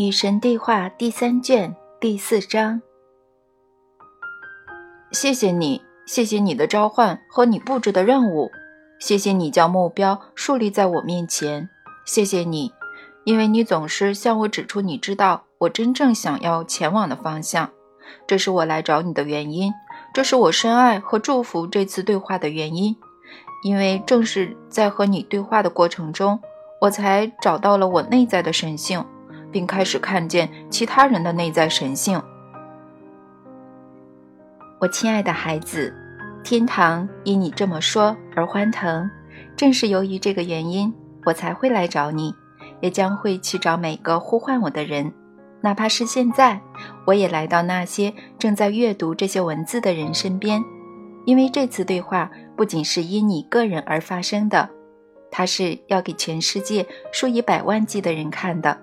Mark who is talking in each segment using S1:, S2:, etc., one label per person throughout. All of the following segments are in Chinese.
S1: 与神对话第三卷第四章。
S2: 谢谢你，谢谢你的召唤和你布置的任务，谢谢你将目标树立在我面前，谢谢你，因为你总是向我指出你知道我真正想要前往的方向，这是我来找你的原因，这是我深爱和祝福这次对话的原因，因为正是在和你对话的过程中，我才找到了我内在的神性。并开始看见其他人的内在神性。
S1: 我亲爱的孩子，天堂因你这么说而欢腾。正是由于这个原因，我才会来找你，也将会去找每个呼唤我的人，哪怕是现在，我也来到那些正在阅读这些文字的人身边，因为这次对话不仅是因你个人而发生的，它是要给全世界数以百万计的人看的。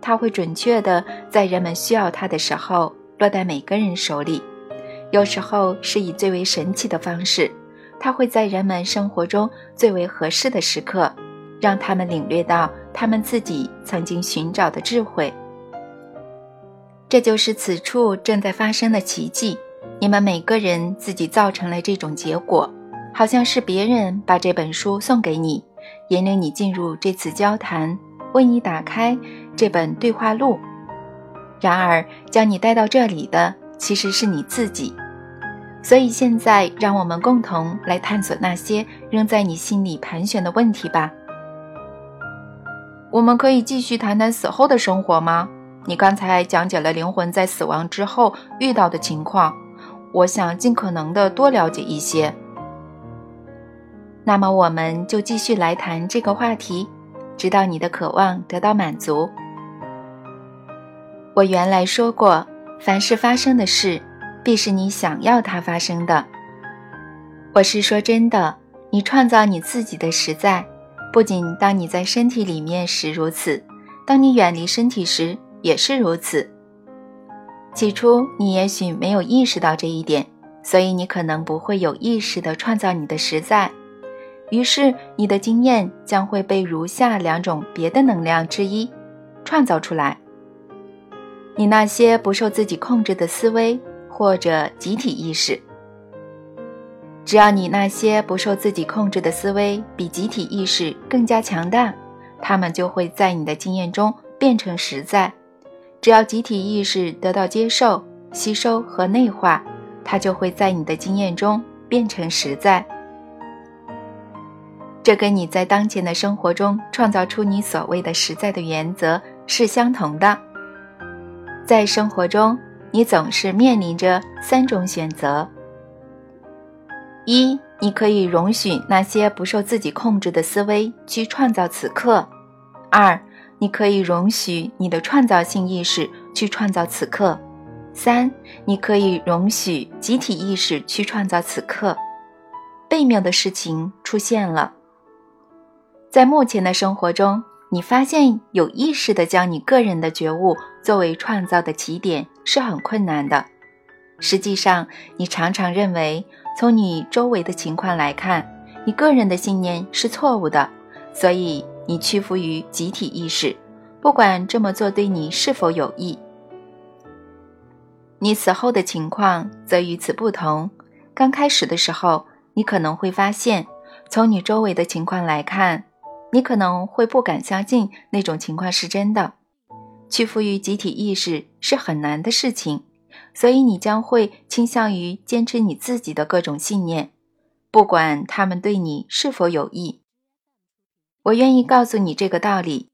S1: 它会准确的在人们需要它的时候落在每个人手里，有时候是以最为神奇的方式，它会在人们生活中最为合适的时刻，让他们领略到他们自己曾经寻找的智慧。这就是此处正在发生的奇迹。你们每个人自己造成了这种结果，好像是别人把这本书送给你，引领你进入这次交谈。为你打开这本对话录，然而将你带到这里的其实是你自己。所以现在，让我们共同来探索那些仍在你心里盘旋的问题吧。
S2: 我们可以继续谈谈死后的生活吗？你刚才讲解了灵魂在死亡之后遇到的情况，我想尽可能的多了解一些。
S1: 那么，我们就继续来谈这个话题。直到你的渴望得到满足。我原来说过，凡是发生的事，必是你想要它发生的。我是说真的，你创造你自己的实在，不仅当你在身体里面时如此，当你远离身体时也是如此。起初你也许没有意识到这一点，所以你可能不会有意识地创造你的实在。于是，你的经验将会被如下两种别的能量之一创造出来：你那些不受自己控制的思维或者集体意识。只要你那些不受自己控制的思维比集体意识更加强大，它们就会在你的经验中变成实在。只要集体意识得到接受、吸收和内化，它就会在你的经验中变成实在。这跟你在当前的生活中创造出你所谓的实在的原则是相同的。在生活中，你总是面临着三种选择：一，你可以容许那些不受自己控制的思维去创造此刻；二，你可以容许你的创造性意识去创造此刻；三，你可以容许集体意识去创造此刻。悖谬的事情出现了。在目前的生活中，你发现有意识地将你个人的觉悟作为创造的起点是很困难的。实际上，你常常认为，从你周围的情况来看，你个人的信念是错误的，所以你屈服于集体意识，不管这么做对你是否有益。你死后的情况则与此不同。刚开始的时候，你可能会发现，从你周围的情况来看。你可能会不敢相信那种情况是真的，屈服于集体意识是很难的事情，所以你将会倾向于坚持你自己的各种信念，不管他们对你是否有益。我愿意告诉你这个道理：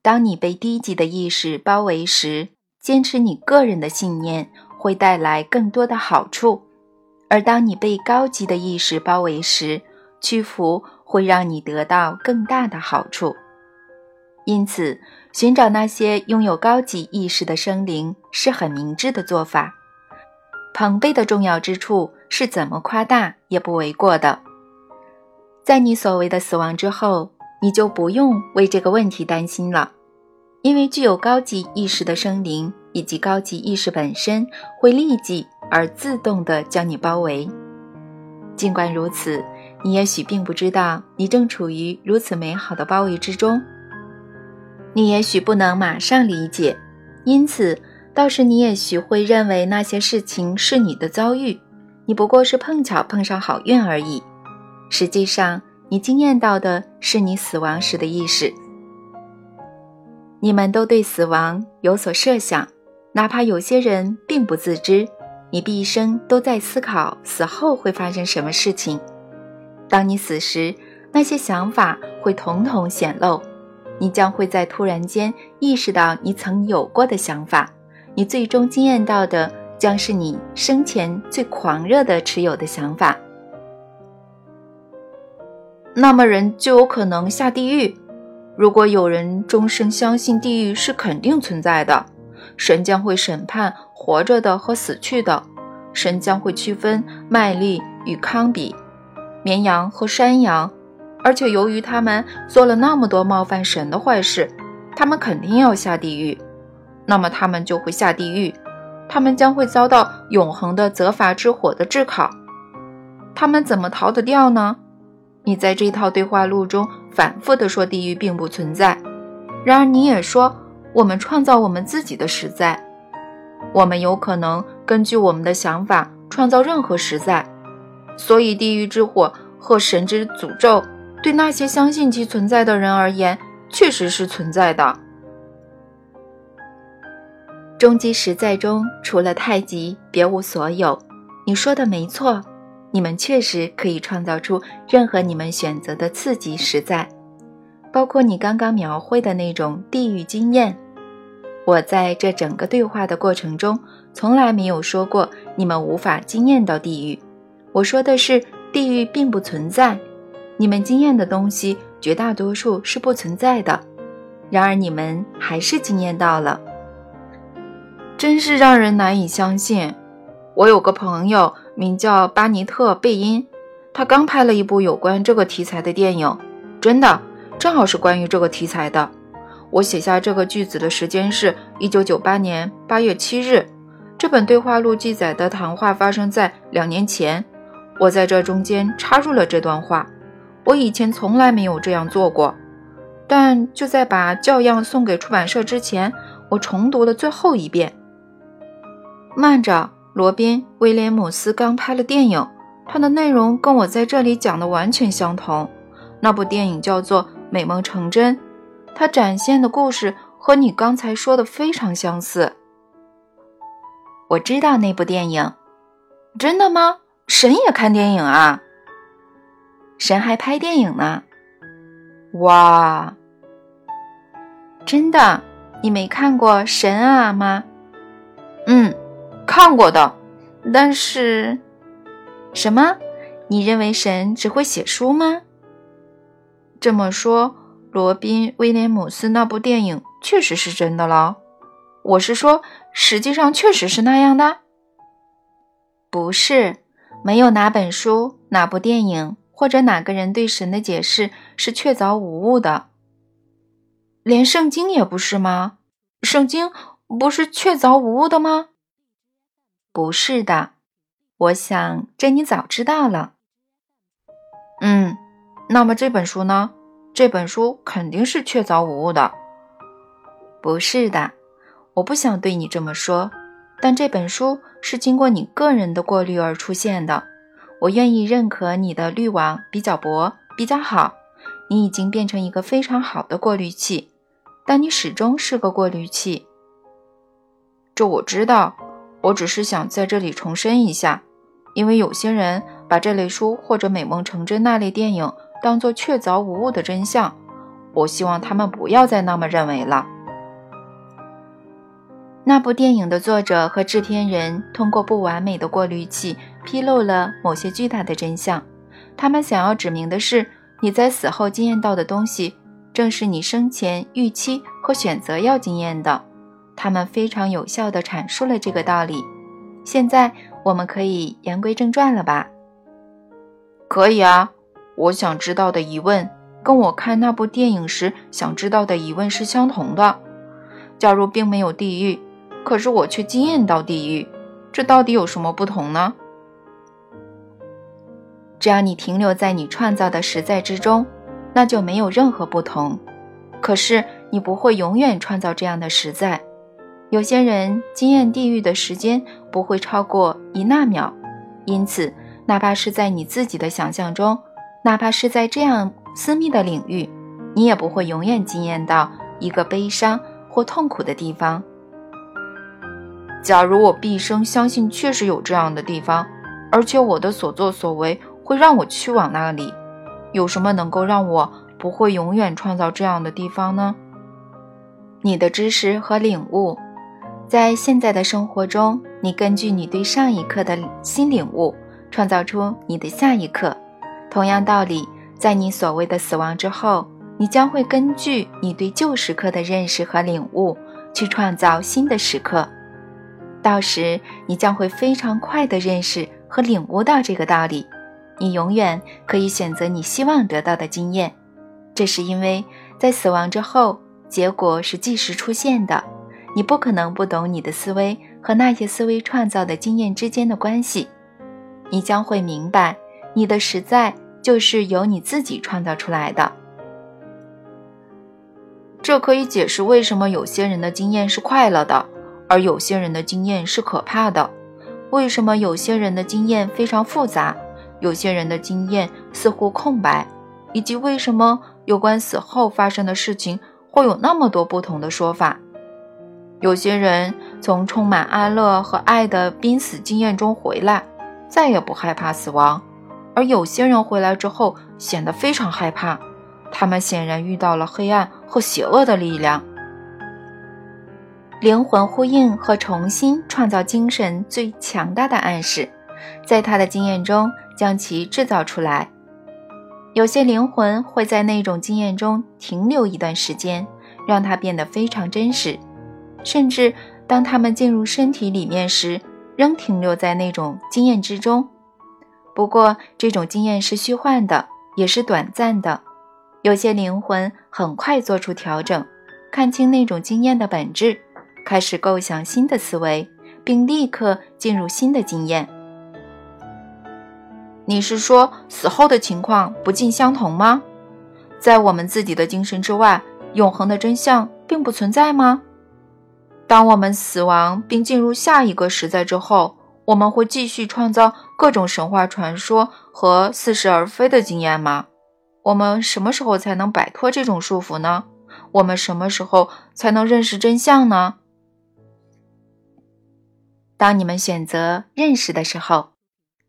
S1: 当你被低级的意识包围时，坚持你个人的信念会带来更多的好处；而当你被高级的意识包围时，屈服。会让你得到更大的好处，因此寻找那些拥有高级意识的生灵是很明智的做法。捧杯的重要之处是怎么夸大也不为过的。在你所谓的死亡之后，你就不用为这个问题担心了，因为具有高级意识的生灵以及高级意识本身会立即而自动地将你包围。尽管如此。你也许并不知道，你正处于如此美好的包围之中。你也许不能马上理解，因此，倒是你也许会认为那些事情是你的遭遇，你不过是碰巧碰上好运而已。实际上，你惊艳到的是你死亡时的意识。你们都对死亡有所设想，哪怕有些人并不自知。你毕生都在思考死后会发生什么事情。当你死时，那些想法会统统显露。你将会在突然间意识到你曾有过的想法。你最终惊艳到的将是你生前最狂热的持有的想法。
S2: 那么，人就有可能下地狱。如果有人终生相信地狱是肯定存在的，神将会审判活着的和死去的，神将会区分麦粒与康比，绵羊和山羊，而且由于他们做了那么多冒犯神的坏事，他们肯定要下地狱。那么他们就会下地狱，他们将会遭到永恒的责罚之火的炙烤。他们怎么逃得掉呢？你在这套对话录中反复地说地狱并不存在，然而你也说我们创造我们自己的实在，我们有可能根据我们的想法创造任何实在，所以地狱之火和神之诅咒对那些相信其存在的人而言确实是存在的。
S1: 终极实在中除了太极别无所有，你说的没错。你们确实可以创造出任何你们选择的刺激实在，包括你刚刚描绘的那种地狱经验。我在这整个对话的过程中从来没有说过你们无法经验到地狱。我说的是地狱并不存在，你们经验的东西绝大多数是不存在的。然而你们还是经验到了，
S2: 真是让人难以相信。我有个朋友。名叫巴尼特·贝因，他刚拍了一部有关这个题材的电影，真的，正好是关于这个题材的。我写下这个句子的时间是一九九八年八月七日。这本对话录记载的谈话发生在两年前，我在这中间插入了这段话。我以前从来没有这样做过，但就在把教样送给出版社之前，我重读了最后一遍。慢着。罗宾·威廉姆斯刚拍了电影，他的内容跟我在这里讲的完全相同。那部电影叫做《美梦成真》，它展现的故事和你刚才说的非常相似。
S1: 我知道那部电影，
S2: 真的吗？神也看电影啊？
S1: 神还拍电影呢？
S2: 哇，
S1: 真的？你没看过神啊吗？
S2: 嗯。看过的，但是，
S1: 什么？你认为神只会写书吗？
S2: 这么说，罗宾·威廉姆斯那部电影确实是真的了。我是说，实际上确实是那样的。
S1: 不是，没有哪本书、哪部电影或者哪个人对神的解释是确凿无误的。
S2: 连圣经也不是吗？圣经不是确凿无误的吗？
S1: 不是的，我想这你早知道了。
S2: 嗯，那么这本书呢？这本书肯定是确凿无误的。
S1: 不是的，我不想对你这么说，但这本书是经过你个人的过滤而出现的。我愿意认可你的滤网比较薄，比较好。你已经变成一个非常好的过滤器，但你始终是个过滤器。
S2: 这我知道。我只是想在这里重申一下，因为有些人把这类书或者《美梦成真》那类电影当作确凿无误的真相，我希望他们不要再那么认为了。
S1: 那部电影的作者和制片人通过不完美的过滤器披露了某些巨大的真相，他们想要指明的是，你在死后经验到的东西，正是你生前预期和选择要经验的。他们非常有效地阐述了这个道理。现在我们可以言归正传了吧？
S2: 可以啊。我想知道的疑问跟我看那部电影时想知道的疑问是相同的。假如并没有地狱，可是我却惊艳到地狱，这到底有什么不同呢？
S1: 只要你停留在你创造的实在之中，那就没有任何不同。可是你不会永远创造这样的实在。有些人惊艳地狱的时间不会超过一纳秒，因此，哪怕是在你自己的想象中，哪怕是在这样私密的领域，你也不会永远惊艳到一个悲伤或痛苦的地方。假如我毕生相信确实有这样的地方，而且我的所作所为会让我去往那里，有什么能够让我不会永远创造这样的地方呢？你的知识和领悟。在现在的生活中，你根据你对上一刻的新领悟，创造出你的下一刻。同样道理，在你所谓的死亡之后，你将会根据你对旧时刻的认识和领悟，去创造新的时刻。到时，你将会非常快地认识和领悟到这个道理。你永远可以选择你希望得到的经验，这是因为在死亡之后，结果是即时出现的。你不可能不懂你的思维和那些思维创造的经验之间的关系，你将会明白，你的实在就是由你自己创造出来的。这可以解释为什么有些人的经验是快乐的，而有些人的经验是可怕的；为什么有些人的经验非常复杂，有些人的经验似乎空白，以及为什么有关死后发生的事情会有那么多不同的说法。有些人从充满安乐和爱的濒死经验中回来，再也不害怕死亡；而有些人回来之后显得非常害怕，他们显然遇到了黑暗和邪恶的力量。灵魂呼应和重新创造精神最强大的暗示，在他的经验中将其制造出来。有些灵魂会在那种经验中停留一段时间，让它变得非常真实。甚至当他们进入身体里面时，仍停留在那种经验之中。不过，这种经验是虚幻的，也是短暂的。有些灵魂很快做出调整，看清那种经验的本质，开始构想新的思维，并立刻进入新的经验。你是说死后的情况不尽相同吗？在我们自己的精神之外，永恒的真相并不存在吗？当我们死亡并进入下一个时代之后，我们会继续创造各种神话传说和似是而非的经验吗？我们什么时候才能摆脱这种束缚呢？我们什么时候才能认识真相呢？当你们选择认识的时候，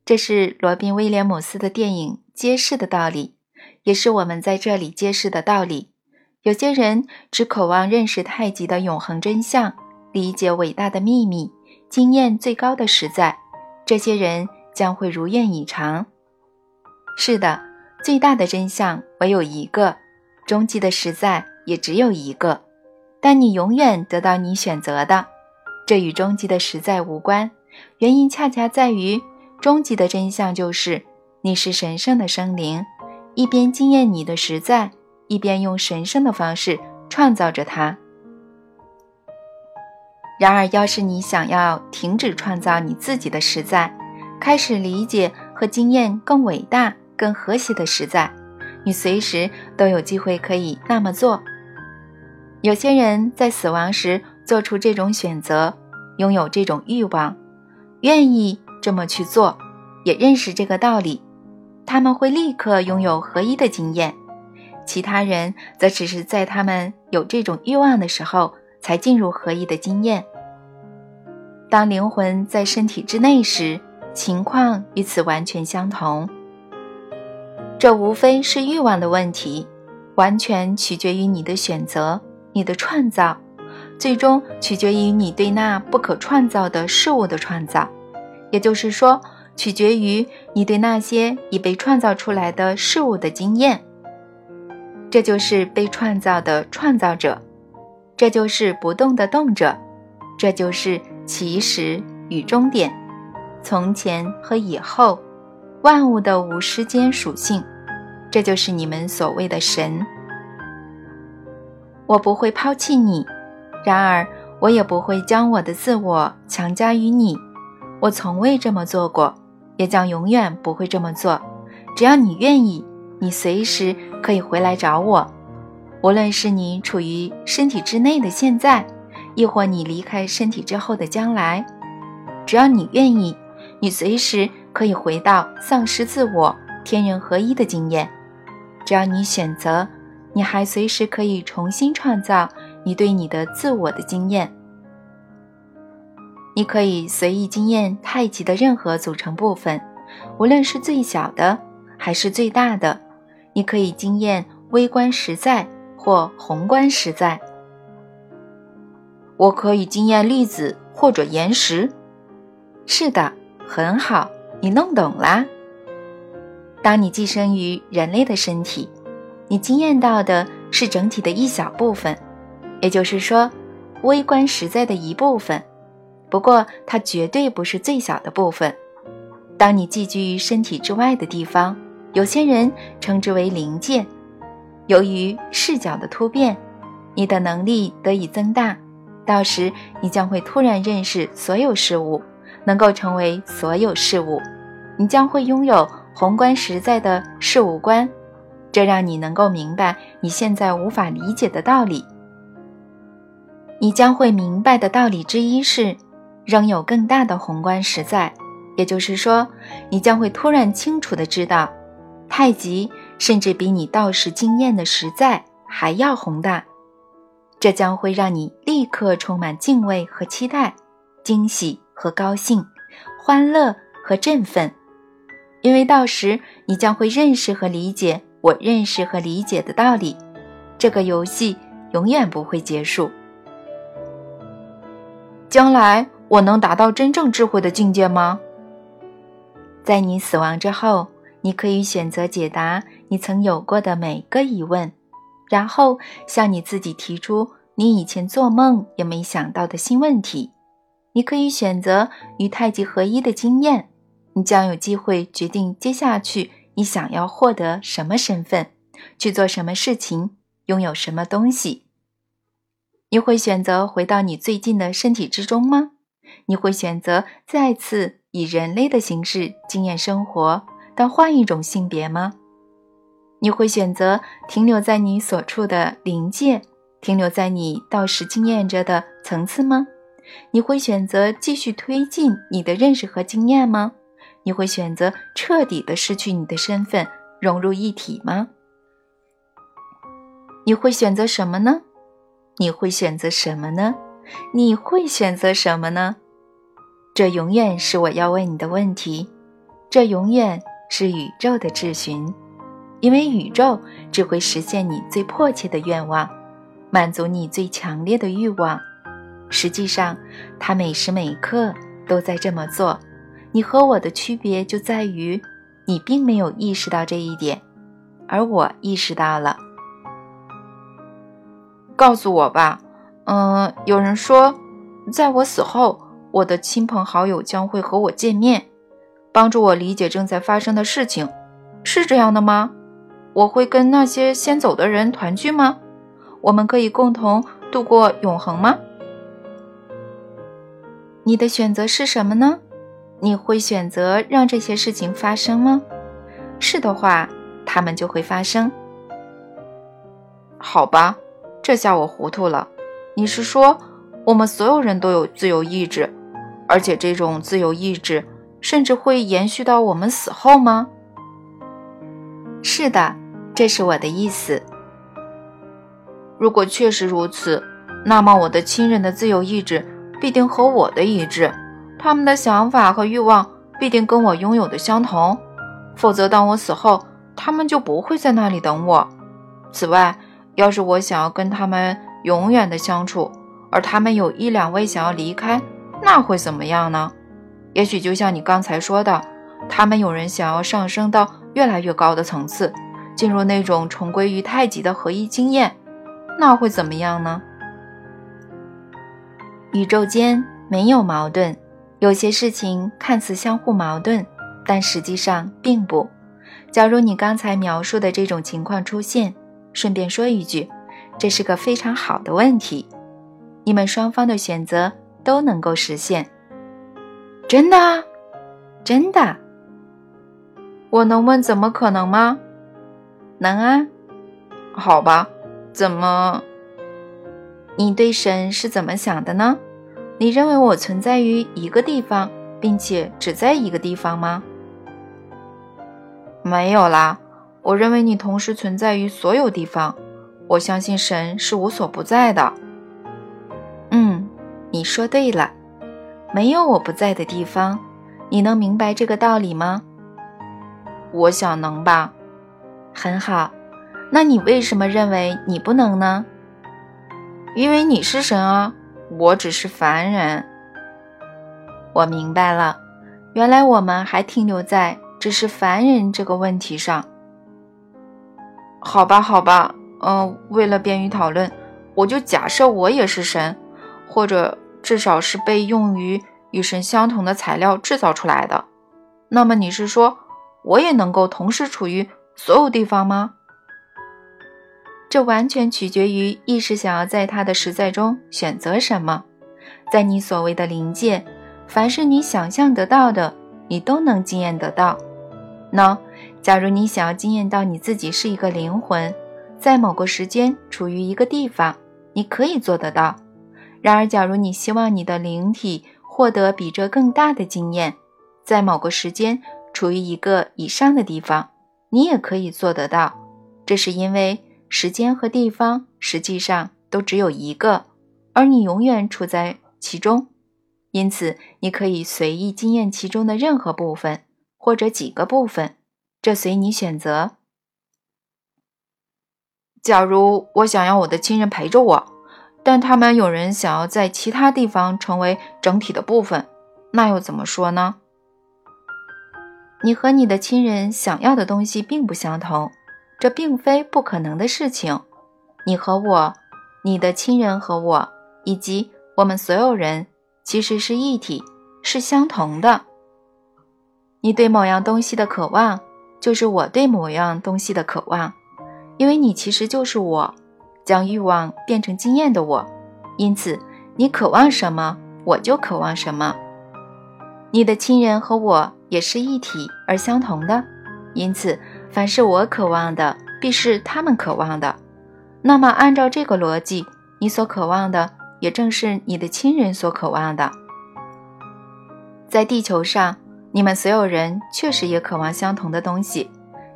S1: 这是罗宾·威廉姆斯的电影揭示的道理，也是我们在这里揭示的道理。有些人只渴望认识太极的永恒真相。理解伟大的秘密，经验最高的实在，这些人将会如愿以偿。是的，最大的真相唯有一个，终极的实在也只有一个。但你永远得到你选择的，这与终极的实在无关。原因恰恰在于，终极的真相就是你是神圣的生灵，一边经验你的实在，一边用神圣的方式创造着它。然而，要是你想要停止创造你自己的实在，开始理解和经验更伟大、更和谐的实在，你随时都有机会可以那么做。有些人在死亡时做出这种选择，拥有这种欲望，愿意这么去做，也认识这个道理，他们会立刻拥有合一的经验。其他人则只是在他们有这种欲望的时候才进入合一的经验。当灵魂在身体之内时，情况与此完全相同。这无非是欲望的问题，完全取决于你的选择、你的创造，最终取决于你对那不可创造的事物的创造，也就是说，取决于你对那些已被创造出来的事物的经验。这就是被创造的创造者，这就是不动的动者，这就是。起始与终点，从前和以后，万物的无时间属性，这就是你们所谓的神。我不会抛弃你，然而我也不会将我的自我强加于你。我从未这么做过，也将永远不会这么做。只要你愿意，你随时可以回来找我。无论是你处于身体之内的现在，亦或你离开身体之后的将来，只要你愿意，你随时可以回到丧失自我、天人合一的经验。只要你选择，你还随时可以重新创造你对你的自我的经验。你可以随意经验太极的任何组成部分，无论是最小的还是最大的。你可以经验微观实在或宏观实在。
S2: 我可以经验粒子或者岩石。
S1: 是的，很好，你弄懂啦。当你寄生于人类的身体，你经验到的是整体的一小部分，也就是说，微观实在的一部分。不过，它绝对不是最小的部分。当你寄居于身体之外的地方，有些人称之为灵界。由于视角的突变，你的能力得以增大。到时，你将会突然认识所有事物，能够成为所有事物。你将会拥有宏观实在的事物观，这让你能够明白你现在无法理解的道理。你将会明白的道理之一是。仍有更大的宏观实在，也就是说，你将会突然清楚地知道，太极甚至比你道时经验的实在还要宏大。这将会让你立刻充满敬畏和期待，惊喜和高兴，欢乐和振奋，因为到时你将会认识和理解我认识和理解的道理。这个游戏永远不会结束。
S2: 将来。我能达到真正智慧的境界吗？
S1: 在你死亡之后，你可以选择解答你曾有过的每个疑问，然后向你自己提出你以前做梦也没想到的新问题。你可以选择与太极合一的经验，你将有机会决定接下去你想要获得什么身份，去做什么事情，拥有什么东西。你会选择回到你最近的身体之中吗？你会选择再次以人类的形式经验生活，但换一种性别吗？你会选择停留在你所处的临界，停留在你到时经验着的层次吗？你会选择继续推进你的认识和经验吗？你会选择彻底的失去你的身份，融入一体吗？你会选择什么呢？你会选择什么呢？你会选择什么呢？这永远是我要问你的问题，这永远是宇宙的质询，因为宇宙只会实现你最迫切的愿望，满足你最强烈的欲望。实际上，它每时每刻都在这么做。你和我的区别就在于，你并没有意识到这一点，而我意识到了。
S2: 告诉我吧。嗯，有人说，在我死后，我的亲朋好友将会和我见面，帮助我理解正在发生的事情，是这样的吗？我会跟那些先走的人团聚吗？我们可以共同度过永恒吗？
S1: 你的选择是什么呢？你会选择让这些事情发生吗？是的话，他们就会发生。
S2: 好吧，这下我糊涂了。你是说，我们所有人都有自由意志，而且这种自由意志甚至会延续到我们死后吗？
S1: 是的，这是我的意思。
S2: 如果确实如此，那么我的亲人的自由意志必定和我的一致，他们的想法和欲望必定跟我拥有的相同。否则，当我死后，他们就不会在那里等我。此外，要是我想要跟他们，永远的相处，而他们有一两位想要离开，那会怎么样呢？也许就像你刚才说的，他们有人想要上升到越来越高的层次，进入那种重归于太极的合一经验，那会怎么样呢？
S1: 宇宙间没有矛盾，有些事情看似相互矛盾，但实际上并不。假如你刚才描述的这种情况出现，顺便说一句。这是个非常好的问题，你们双方的选择都能够实现。
S2: 真的，
S1: 真的。
S2: 我能问怎么可能吗？
S1: 能啊。
S2: 好吧，怎么？
S1: 你对神是怎么想的呢？你认为我存在于一个地方，并且只在一个地方吗？
S2: 没有啦，我认为你同时存在于所有地方。我相信神是无所不在的。
S1: 嗯，你说对了，没有我不在的地方。你能明白这个道理吗？
S2: 我想能吧。
S1: 很好，那你为什么认为你不能呢？
S2: 因为你是神啊，我只是凡人。
S1: 我明白了，原来我们还停留在只是凡人这个问题上。
S2: 好吧，好吧，嗯，为了便于讨论，我就假设我也是神，或者至少是被用于与神相同的材料制造出来的。那么你是说，我也能够同时处于所有地方吗？
S1: 这完全取决于意识想要在它的实在中选择什么。在你所谓的临界，凡是你想象得到的，你都能经验得到。喏，假如你想要经验到你自己是一个灵魂，在某个时间处于一个地方，你可以做得到。然而，假如你希望你的灵体获得比这更大的经验，在某个时间处于一个以上的地方，你也可以做得到。这是因为。时间和地方实际上都只有一个，而你永远处在其中，因此你可以随意经验其中的任何部分或者几个部分，这随你选择。
S2: 假如我想要我的亲人陪着我，但他们有人想要在其他地方成为整体的部分，那又怎么说呢？
S1: 你和你的亲人想要的东西并不相同。这并非不可能的事情。你和我，你的亲人和我，以及我们所有人，其实是一体，是相同的。你对某样东西的渴望，就是我对某样东西的渴望，因为你其实就是我，将欲望变成经验的我。因此，你渴望什么，我就渴望什么。你的亲人和我也是一体而相同的，因此。凡是我渴望的，必是他们渴望的。那么，按照这个逻辑，你所渴望的，也正是你的亲人所渴望的。在地球上，你们所有人确实也渴望相同的东西。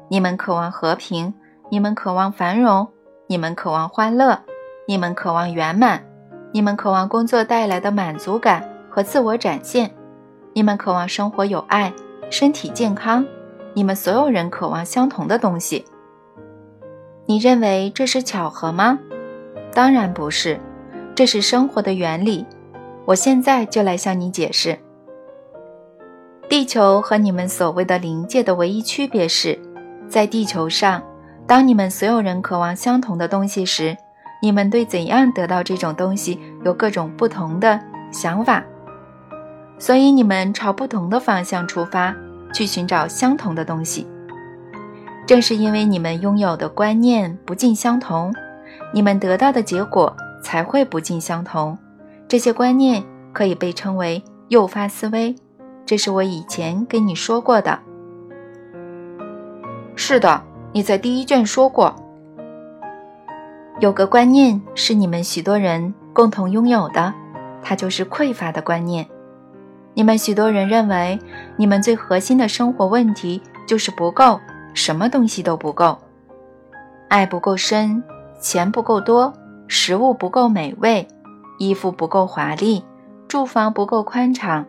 S1: 你们渴望和平，你们渴望繁荣，你们渴望欢乐，你们渴望圆满，你们渴望工作带来的满足感和自我展现，你们渴望生活有爱，身体健康。你们所有人渴望相同的东西，你认为这是巧合吗？当然不是，这是生活的原理。我现在就来向你解释。地球和你们所谓的灵界的唯一区别是，在地球上，当你们所有人渴望相同的东西时，你们对怎样得到这种东西有各种不同的想法，所以你们朝不同的方向出发。去寻找相同的东西，正是因为你们拥有的观念不尽相同，你们得到的结果才会不尽相同。这些观念可以被称为诱发思维，这是我以前跟你说过的。
S2: 是的，你在第一卷说过，
S1: 有个观念是你们许多人共同拥有的，它就是匮乏的观念。你们许多人认为，你们最核心的生活问题就是不够，什么东西都不够，爱不够深，钱不够多，食物不够美味，衣服不够华丽，住房不够宽敞，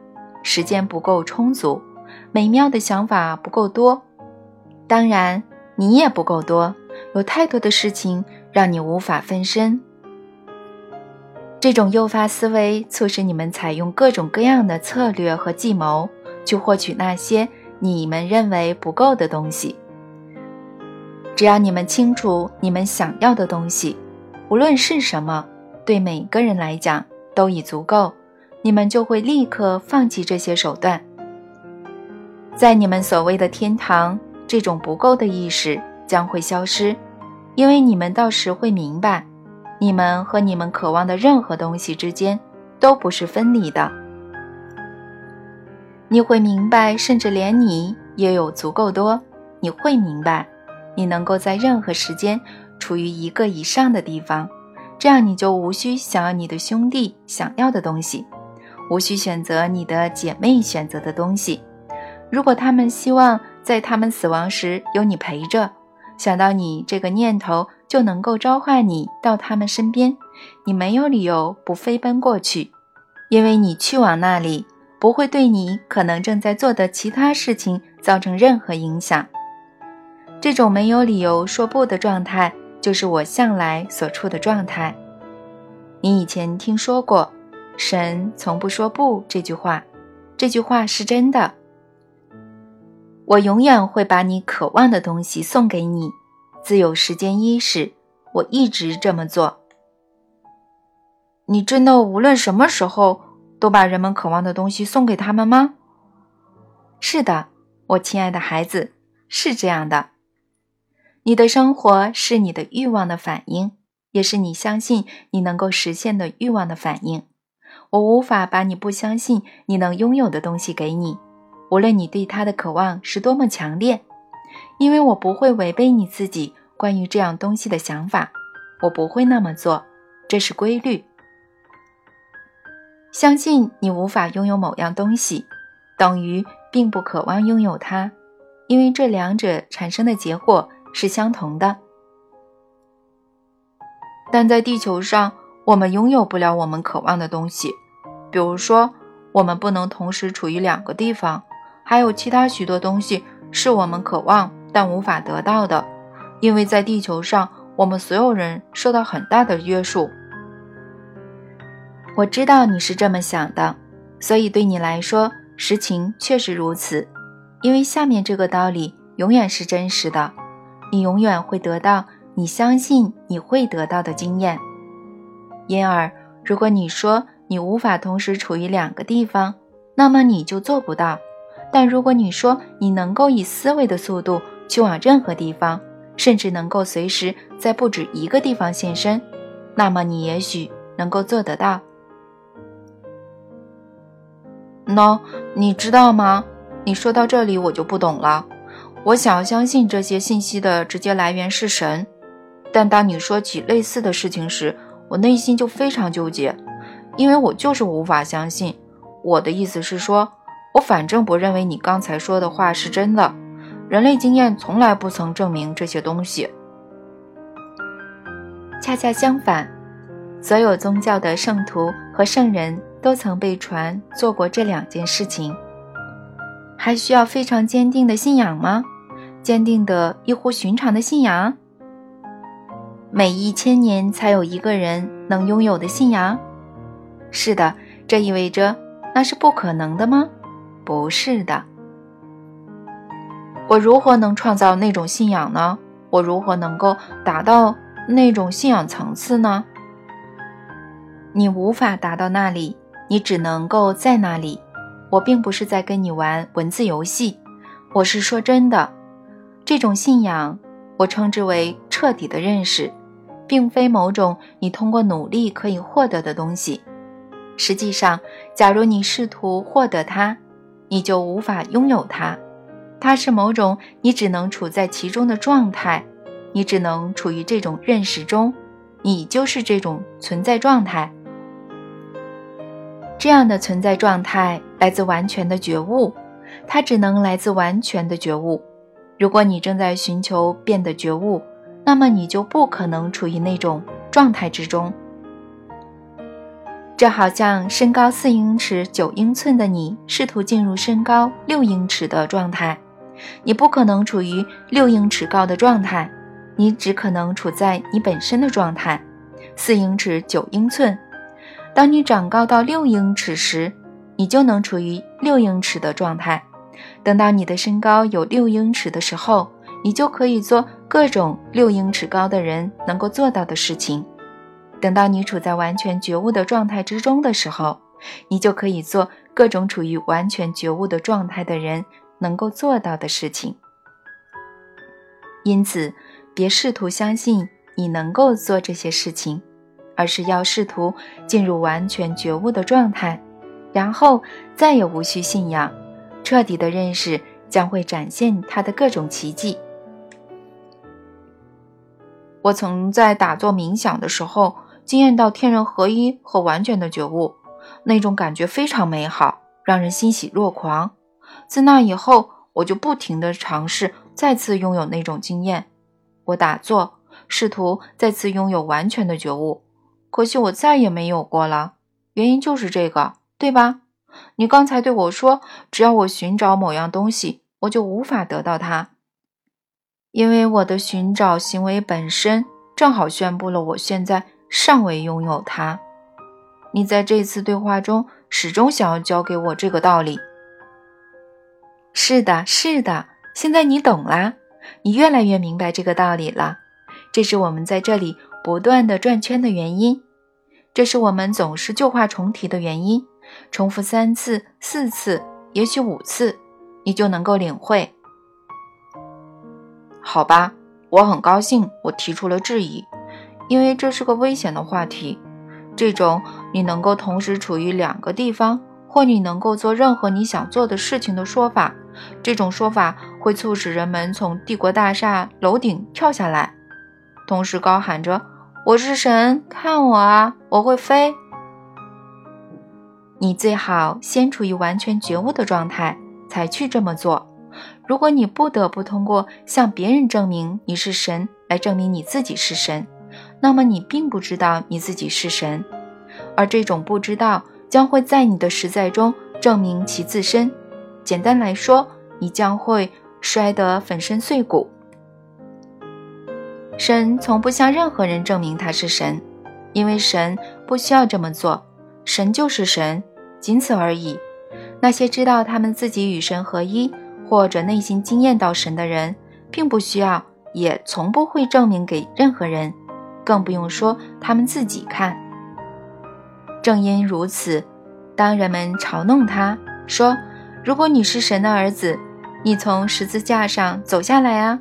S1: 时间不够充足，美妙的想法不够多。当然，你也不够多，有太多的事情让你无法分身。这种诱发思维促使你们采用各种各样的策略和计谋，去获取那些你们认为不够的东西。只要你们清楚你们想要的东西，无论是什么，对每个人来讲都已足够，你们就会立刻放弃这些手段。在你们所谓的天堂，这种不够的意识将会消失，因为你们到时会明白。你们和你们渴望的任何东西之间都不是分离的。你会明白，甚至连你也有足够多。你会明白，你能够在任何时间处于一个以上的地方，这样你就无需想要你的兄弟想要的东西，无需选择你的姐妹选择的东西。如果他们希望在他们死亡时有你陪着，想到你这个念头就能够召唤你到他们身边，你没有理由不飞奔过去，因为你去往那里不会对你可能正在做的其他事情造成任何影响。这种没有理由说不的状态，就是我向来所处的状态。你以前听说过“神从不说不”这句话，这句话是真的。我永远会把你渴望的东西送给你，自有时间伊始，我一直这么做。你真的无论什么时候都把人们渴望的东西送给他们吗？是的，我亲爱的孩子，是这样的。你的生活是你的欲望的反应，也是你相信你能够实现的欲望的反应。我无法把你不相信你能拥有的东西给你。无论你对他的渴望是多么强烈，因为我不会违背你自己关于这样东西的想法，我不会那么做，这是规律。相信你无法拥有某样东西，等于并不渴望拥有它，因为这两者产生的结果是相同的。但在地球上，我们拥有不了我们渴望的东西，比如说，我们不能同时处于两个地方。还有其他许多东西是我们渴望但无法得到的，因为在地球上，我们所有人受到很大的约束。我知道你是这么想的，所以对你来说，实情确实如此。因为下面这个道理永远是真实的，你永远会得到你相信你会得到的经验。因而，如果你说你无法同时处于两个地方，那么你就做不到。但如果你说你能够以思维的速度去往任何地方，甚至能够随时在不止一个地方现身，那么你也许能够做得到。喏，你知道吗？你说到这里我就不懂了。我想要相信这些信息的直接来源是神，但当你说起类似的事情时，我内心就非常纠结，因为我就是无法相信。我的意思是说。我反正不认为你刚才说的话是真的。人类经验从来不曾证明这些东西。恰恰相反，所有宗教的圣徒和圣人都曾被传做过这两件事情。还需要非常坚定的信仰吗？坚定的异乎寻常的信仰？每一千年才有一个人能拥有的信仰？是的，这意味着那是不可能的吗？不是的，我如何能创造那种信仰呢？我如何能够达到那种信仰层次呢？你无法达到那里，你只能够在那里。我并不是在跟你玩文字游戏，我是说真的。这种信仰，我称之为彻底的认识，并非某种你通过努力可以获得的东西。实际上，假如你试图获得它，你就无法拥有它，它是某种你只能处在其中的状态，你只能处于这种认识中，你就是这种存在状态。这样的存在状态来自完全的觉悟，它只能来自完全的觉悟。如果你正在寻求变得觉悟，那么你就不可能处于那种状态之中。这好像身高四英尺九英寸的你试图进入身高六英尺的状态，你不可能处于六英尺高的状态，你只可能处在你本身的状态，四英尺九英寸。当你长高到六英尺时，你就能处于六英尺的状态。等到你的身高有六英尺的时候，你就可以做各种六英尺高的人能够做到的事情。等到你处在完全觉悟的状态之中的时候，你就可以做各种处于完全觉悟的状态的人能够做到的事情。因此，别试图相信你能够做这些事情，而是要试图进入完全觉悟的状态，然后再也无需信仰，彻底的认识将会展现它的各种奇迹。
S2: 我曾在打坐冥想的时候，经验到天人合一和完全的觉悟，那种感觉非常美好，让人欣喜若狂。自那以后，我就不停地尝试再次拥有那种经验。我打坐，试图再次拥有完全的觉悟，可惜我再也没有过了。原因就是这个，对吧？你刚才对我说，只要我寻找某样东西，我就无法得到它，因为我的寻找行为本身正好宣布了我现在尚未拥有它。你在这次对话中始终想要教给我这个道理。
S1: 是的，是的，现在你懂啦，你越来越明白这个道理了。这是我们在这里不断的转圈的原因，这是我们总是旧话重提的原因。重复三次、四次，也许五次，你就能够领会。
S2: 好吧，我很高兴我提出了质疑，因为这是个危险的话题。这种你能够同时处于两个地方，或你能够做任何你想做的事情的说法。这种说法会促使人们从帝国大厦楼顶跳下来，同时高喊着：“我是神，看我啊，我会飞。”
S1: 你最好先处于完全觉悟的状态，才去这么做。如果你不得不通过向别人证明你是神来证明你自己是神，那么你并不知道你自己是神，而这种不知道将会在你的实在中证明其自身。简单来说，你将会摔得粉身碎骨。神从不向任何人证明他是神，因为神不需要这么做。神就是神，仅此而已。那些知道他们自己与神合一，或者内心惊艳到神的人，并不需要，也从不会证明给任何人，更不用说他们自己看。正因如此，当人们嘲弄他说。如果你是神的儿子，你从十字架上走下来啊！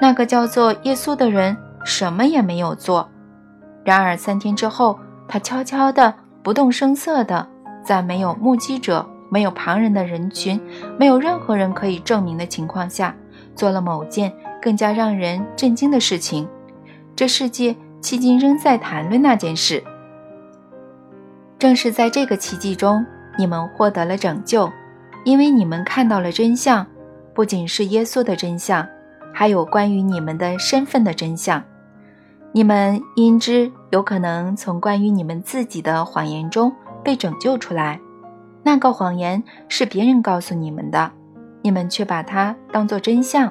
S1: 那个叫做耶稣的人什么也没有做。然而三天之后，他悄悄地、不动声色地，在没有目击者、没有旁人的人群、没有任何人可以证明的情况下，做了某件更加让人震惊的事情。这世界迄今仍在谈论那件事。正是在这个奇迹中，你们获得了拯救。因为你们看到了真相，不仅是耶稣的真相，还有关于你们的身份的真相。你们因之有可能从关于你们自己的谎言中被拯救出来。那个谎言是别人告诉你们的，你们却把它当作真相。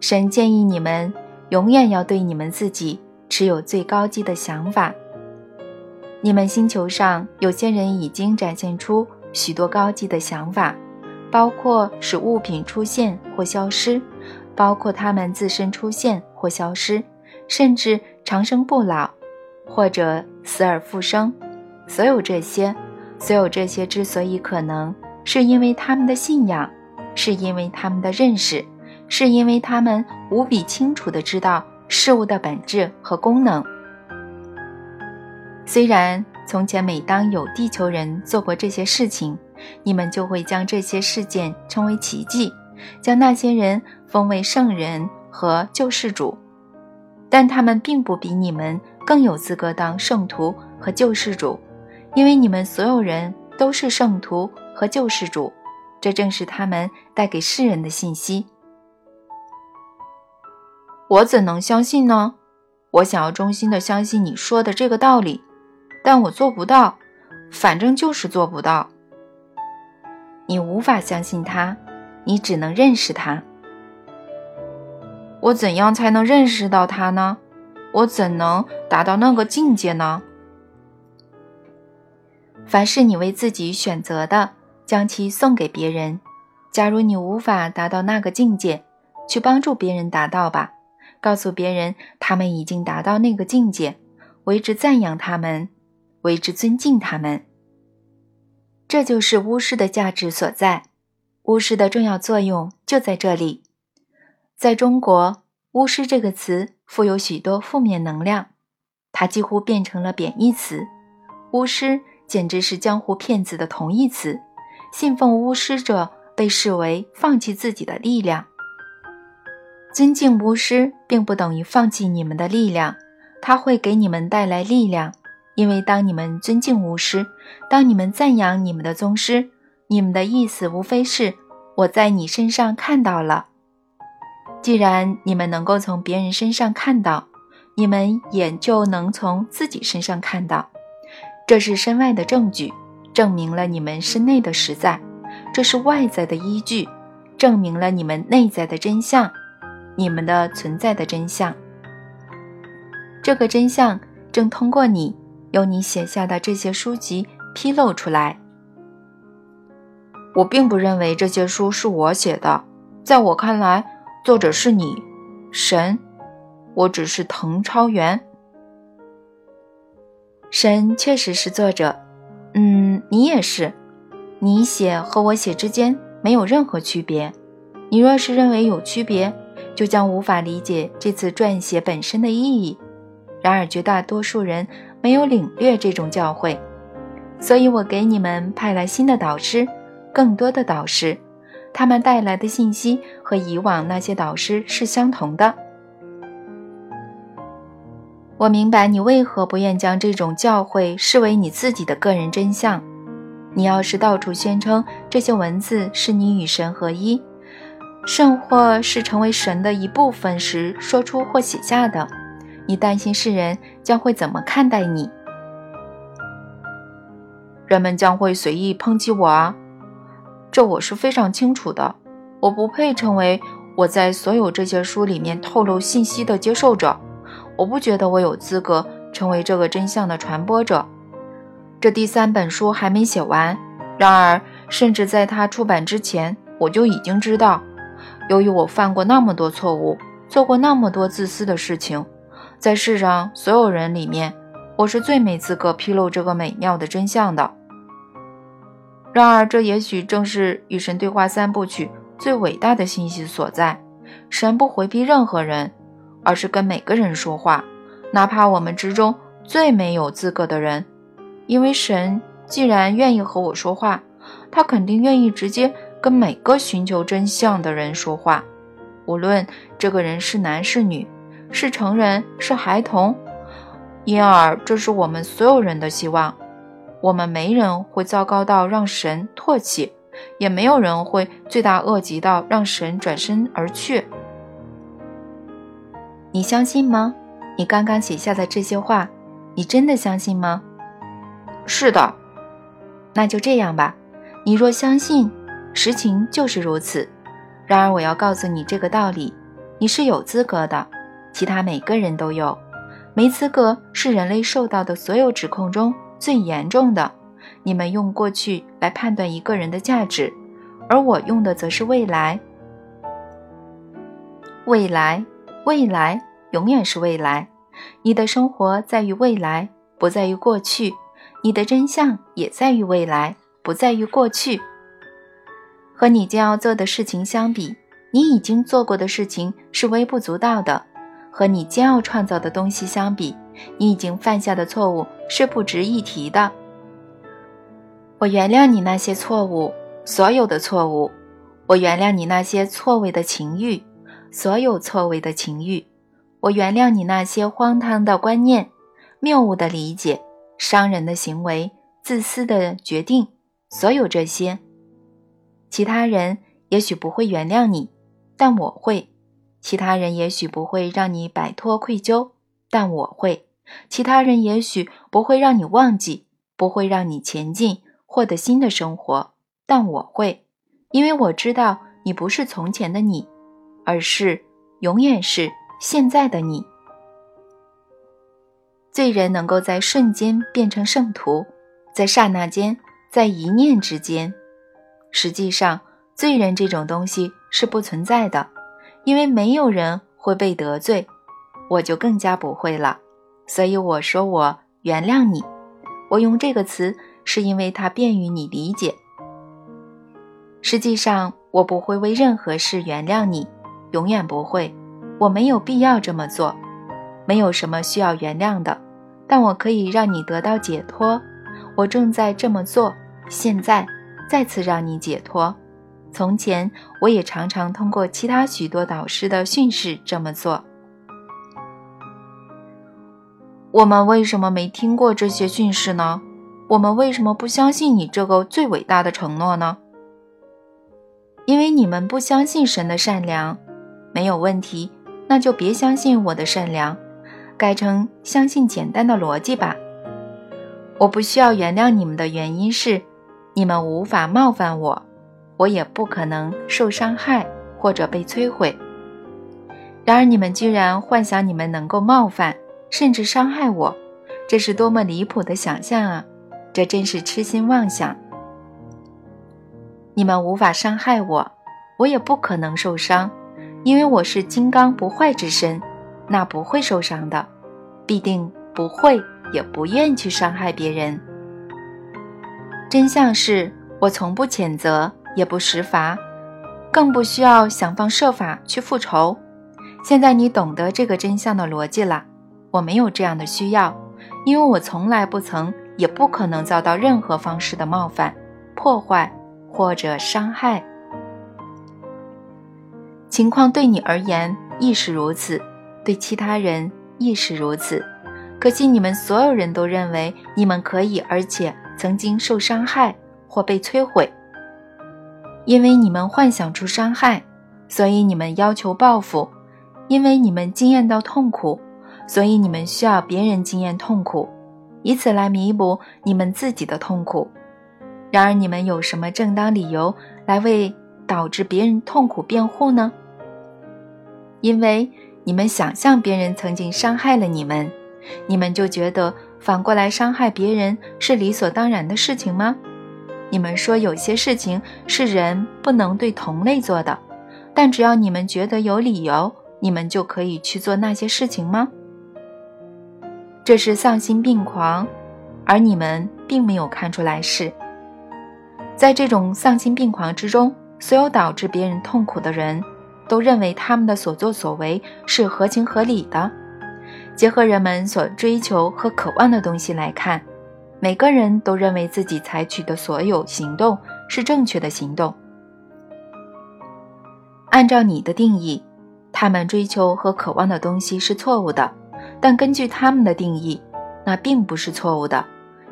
S1: 神建议你们永远要对你们自己持有最高级的想法。你们星球上有些人已经展现出许多高级的想法，包括使物品出现或消失，包括他们自身出现或消失，甚至长生不老，或者死而复生。所有这些，所有这些之所以可能，是因为他们的信仰，是因为他们的认识，是因为他们无比清楚地知道事物的本质和功能。虽然从前每当有地球人做过这些事情，你们就会将这些事件称为奇迹，将那些人封为圣人和救世主，但他们并不比你们更有资格当圣徒和救世主，因为你们所有人都是圣徒和救世主，这正是他们带给世人的信息。
S2: 我怎能相信呢？我想要衷心的相信你说的这个道理。但我做不到，反正就是做不到。
S1: 你无法相信他，你只能认识他。
S2: 我怎样才能认识到他呢？我怎能达到那个境界呢？
S1: 凡是你为自己选择的，将其送给别人。假如你无法达到那个境界，去帮助别人达到吧。告诉别人他们已经达到那个境界，为之赞扬他们。为之尊敬他们，这就是巫师的价值所在。巫师的重要作用就在这里。在中国，“巫师”这个词富有许多负面能量，它几乎变成了贬义词。巫师简直是江湖骗子的同义词。信奉巫师者被视为放弃自己的力量。尊敬巫师，并不等于放弃你们的力量，它会给你们带来力量。因为当你们尊敬巫师，当你们赞扬你们的宗师，你们的意思无非是我在你身上看到了。既然你们能够从别人身上看到，你们也就能从自己身上看到。这是身外的证据，证明了你们身内的实在；这是外在的依据，证明了你们内在的真相，你们的存在的真相。这个真相正通过你。由你写下的这些书籍披露出来。
S2: 我并不认为这些书是我写的，在我看来，作者是你，神。我只是滕超元。
S1: 神确实是作者，嗯，你也是。你写和我写之间没有任何区别。你若是认为有区别，就将无法理解这次撰写本身的意义。然而，绝大多数人。没有领略这种教诲，所以我给你们派来新的导师，更多的导师，他们带来的信息和以往那些导师是相同的。我明白你为何不愿将这种教诲视为你自己的个人真相。你要是到处宣称这些文字是你与神合一，甚或是成为神的一部分时说出或写下的。你担心世人将会怎么看待你？
S2: 人们将会随意抨击我啊！这我是非常清楚的。我不配成为我在所有这些书里面透露信息的接受者。我不觉得我有资格成为这个真相的传播者。这第三本书还没写完，然而，甚至在它出版之前，我就已经知道，由于我犯过那么多错误，做过那么多自私的事情。在世上所有人里面，我是最没资格披露这个美妙的真相的。然而，这也许正是与神对话三部曲最伟大的信息所在。神不回避任何人，而是跟每个人说话，哪怕我们之中最没有资格的人。因为神既然愿意和我说话，他肯定愿意直接跟每个寻求真相的人说话，无论这个人是男是女。是成人，是孩童，因而这是我们所有人的希望。我们没人会糟糕到让神唾弃，也没有人会罪大恶极到让神转身而去。
S1: 你相信吗？你刚刚写下的这些话，你真的相信吗？
S2: 是的。
S1: 那就这样吧。你若相信，实情就是如此。然而我要告诉你这个道理：你是有资格的。其他每个人都有，没资格是人类受到的所有指控中最严重的。你们用过去来判断一个人的价值，而我用的则是未来。未来，未来，永远是未来。你的生活在于未来，不在于过去；你的真相也在于未来，不在于过去。和你将要做的事情相比，你已经做过的事情是微不足道的。和你将要创造的东西相比，你已经犯下的错误是不值一提的。我原谅你那些错误，所有的错误；我原谅你那些错位的情欲，所有错位的情欲；我原谅你那些荒唐的观念、谬误的理解、伤人的行为、自私的决定，所有这些。其他人也许不会原谅你，但我会。其他人也许不会让你摆脱愧疚，但我会；其他人也许不会让你忘记，不会让你前进，获得新的生活，但我会，因为我知道你不是从前的你，而是永远是现在的你。罪人能够在瞬间变成圣徒，在刹那间，在一念之间。实际上，罪人这种东西是不存在的。因为没有人会被得罪，我就更加不会了。所以我说我原谅你。我用这个词是因为它便于你理解。实际上，我不会为任何事原谅你，永远不会。我没有必要这么做，没有什么需要原谅的。但我可以让你得到解脱。我正在这么做，现在再次让你解脱。从前我也常常通过其他许多导师的训示这么做。我们为什么没听过这些训示呢？我们为什么不相信你这个最伟大的承诺呢？因为你们不相信神的善良，没有问题，那就别相信我的善良，改成相信简单的逻辑吧。我不需要原谅你们的原因是，你们无法冒犯我，我也不可能受伤害或者被摧毁。然而你们居然幻想你们能够冒犯。甚至伤害我，这是多么离谱的想象啊！这真是痴心妄想。你们无法伤害我，我也不可能受伤，因为我是金刚不坏之身，那不会受伤的，必定不会，也不愿去伤害别人。真相是我从不谴责，也不施罚，更不需要想方设法去复仇。现在你懂得这个真相的逻辑了。我没有这样的需要，因为我从来不曾，也不可能遭到任何方式的冒犯、破坏或者伤害。情况对你而言亦是如此，对其他人亦是如此。可惜你们所有人都认为你们可以，而且曾经受伤害或被摧毁，因为你们幻想出伤害，所以你们要求报复，因为你们经验到痛苦。所以你们需要别人经验痛苦，以此来弥补你们自己的痛苦。然而，你们有什么正当理由来为导致别人痛苦辩护呢？因为你们想象别人曾经伤害了你们，你们就觉得反过来伤害别人是理所当然的事情吗？你们说有些事情是人不能对同类做的，但只要你们觉得有理由，你们就可以去做那些事情吗？这是丧心病狂，而你们并没有看出来是。在这种丧心病狂之中，所有导致别人痛苦的人，都认为他们的所作所为是合情合理的。结合人们所追求和渴望的东西来看，每个人都认为自己采取的所有行动是正确的行动。按照你的定义，他们追求和渴望的东西是错误的。但根据他们的定义，那并不是错误的。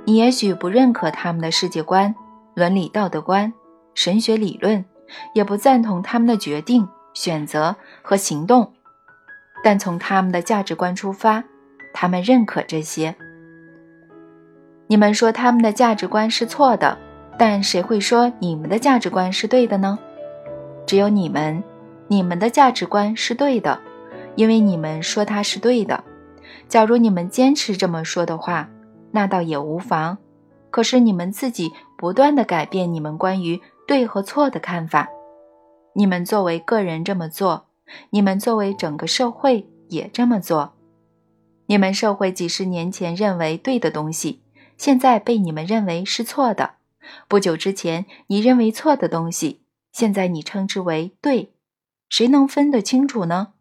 S1: 你也许不认可他们的世界观、伦理道德观、神学理论，也不赞同他们的决定、选择和行动，但从他们的价值观出发，他们认可这些。你们说他们的价值观是错的，但谁会说你们的价值观是对的呢？只有你们，你们的价值观是对的，因为你们说它是对的。假如你们坚持这么说的话，那倒也无妨。可是你们自己不断的改变你们关于对和错的看法。你们作为个人这么做，你们作为整个社会也这么做。你们社会几十年前认为对的东西，现在被你们认为是错的。不久之前你认为错的东西，现在你称之为对。谁能分得清楚呢？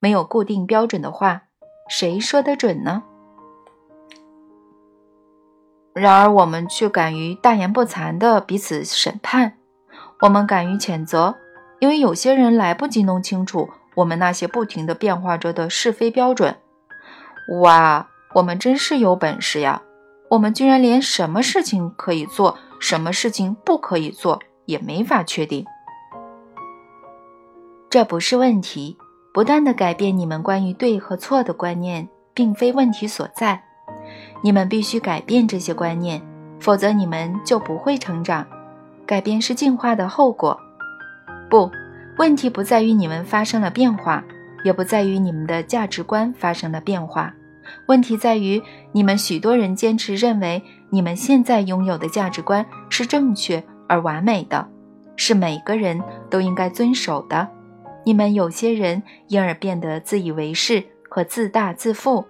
S1: 没有固定标准的话。谁说得准呢？然而，我们却敢于大言不惭的彼此审判，我们敢于谴责，因为有些人来不及弄清楚我们那些不停的变化着的是非标准。哇，我们真是有本事呀！我们居然连什么事情可以做，什么事情不可以做也没法确定。这不是问题。不断的改变你们关于对和错的观念，并非问题所在。你们必须改变这些观念，否则你们就不会成长。改变是进化的后果。不，问题不在于你们发生了变化，也不在于你们的价值观发生了变化。问题在于你们许多人坚持认为你们现在拥有的价值观是正确而完美的，是每个人都应该遵守的。你们有些人因而变得自以为是和自大自负。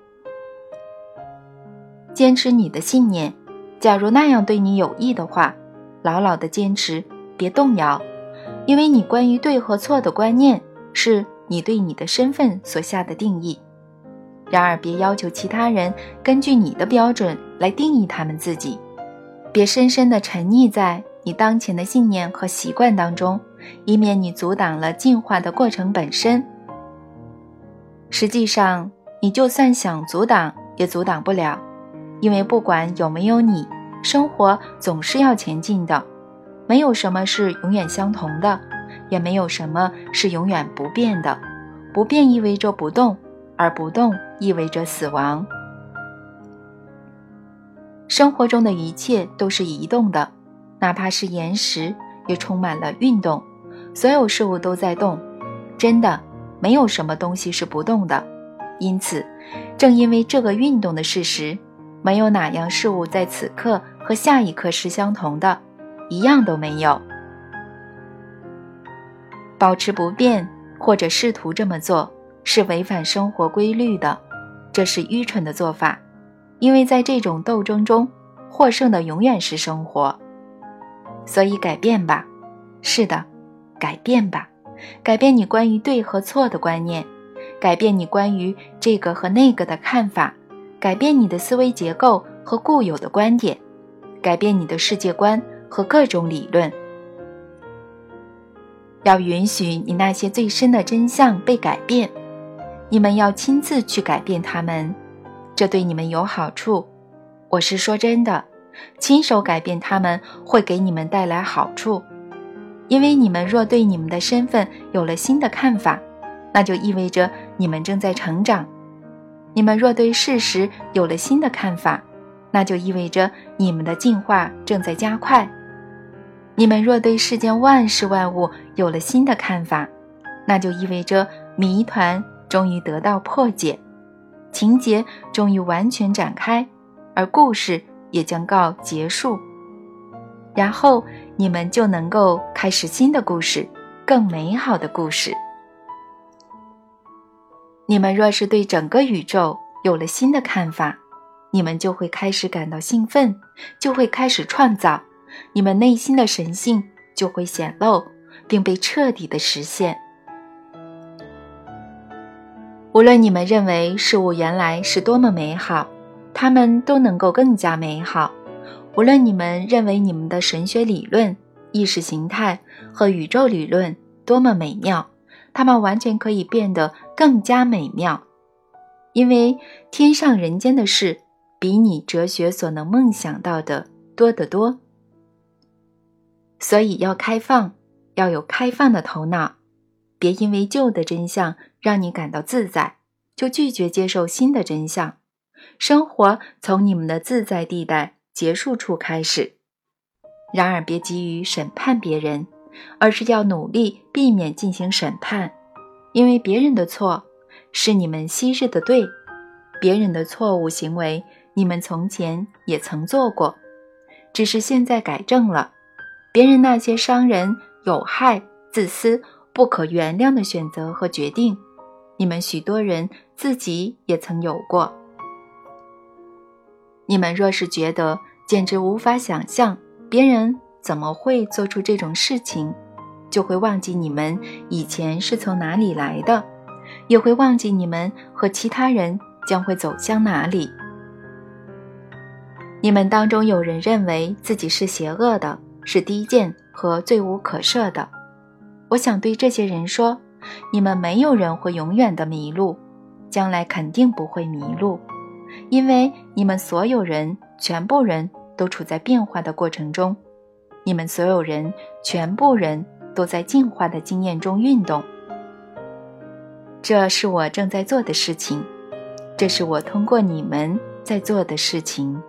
S1: 坚持你的信念，假如那样对你有益的话，牢牢的坚持，别动摇，因为你关于对和错的观念是你对你的身份所下的定义。然而，别要求其他人根据你的标准来定义他们自己，别深深的沉溺在你当前的信念和习惯当中。以免你阻挡了进化的过程本身。实际上，你就算想阻挡，也阻挡不了，因为不管有没有你，生活总是要前进的，没有什么是永远相同的，也没有什么是永远不变的。不变意味着不动，而不动意味着死亡。生活中的一切都是移动的，哪怕是岩石也充满了运动。所有事物都在动，真的没有什么东西是不动的。因此，正因为这个运动的事实，没有哪样事物在此刻和下一刻是相同的，一样都没有。保持不变，或者试图这么做，是违反生活规律的，这是愚蠢的做法。因为在这种斗争中，获胜的永远是生活。所以改变吧，是的，改变吧，改变你关于对和错的观念，改变你关于这个和那个的看法，改变你的思维结构和固有的观点，改变你的世界观和各种理论。要允许你那些最深的真相被改变，你们要亲自去改变它们。这对你们有好处，我是说真的，亲手改变他们会给你们带来好处，因为你们若对你们的身份有了新的看法，那就意味着你们正在成长；你们若对事实有了新的看法，那就意味着你们的进化正在加快；你们若对世间万事万物有了新的看法，那就意味着谜团终于得到破解。情节终于完全展开，而故事也将告结束。然后你们就能够开始新的故事，更美好的故事。你们若是对整个宇宙有了新的看法，你们就会开始感到兴奋，就会开始创造，你们内心的神性就会显露，并被彻底的实现。无论你们认为事物原来是多么美好，它们都能够更加美好；无论你们认为你们的神学理论、意识形态和宇宙理论多么美妙，它们完全可以变得更加美妙，因为天上人间的事比你哲学所能梦想到的多得多。所以要开放，要有开放的头脑。别因为旧的真相让你感到自在，就拒绝接受新的真相。生活从你们的自在地带结束处开始。然而，别急于审判别人，而是要努力避免进行审判，因为别人的错是你们昔日的对，别人的错误行为你们从前也曾做过，只是现在改正了。别人那些伤人、有害、自私。不可原谅的选择和决定，你们许多人自己也曾有过。你们若是觉得简直无法想象别人怎么会做出这种事情，就会忘记你们以前是从哪里来的，也会忘记你们和其他人将会走向哪里。你们当中有人认为自己是邪恶的，是低贱和罪无可赦的。我想对这些人说：你们没有人会永远的迷路，将来肯定不会迷路，因为你们所有人，全部人都处在变化的过程中，你们所有人，全部人都在进化的经验中运动。这是我正在做的事情，这是我通过你们在做的事情。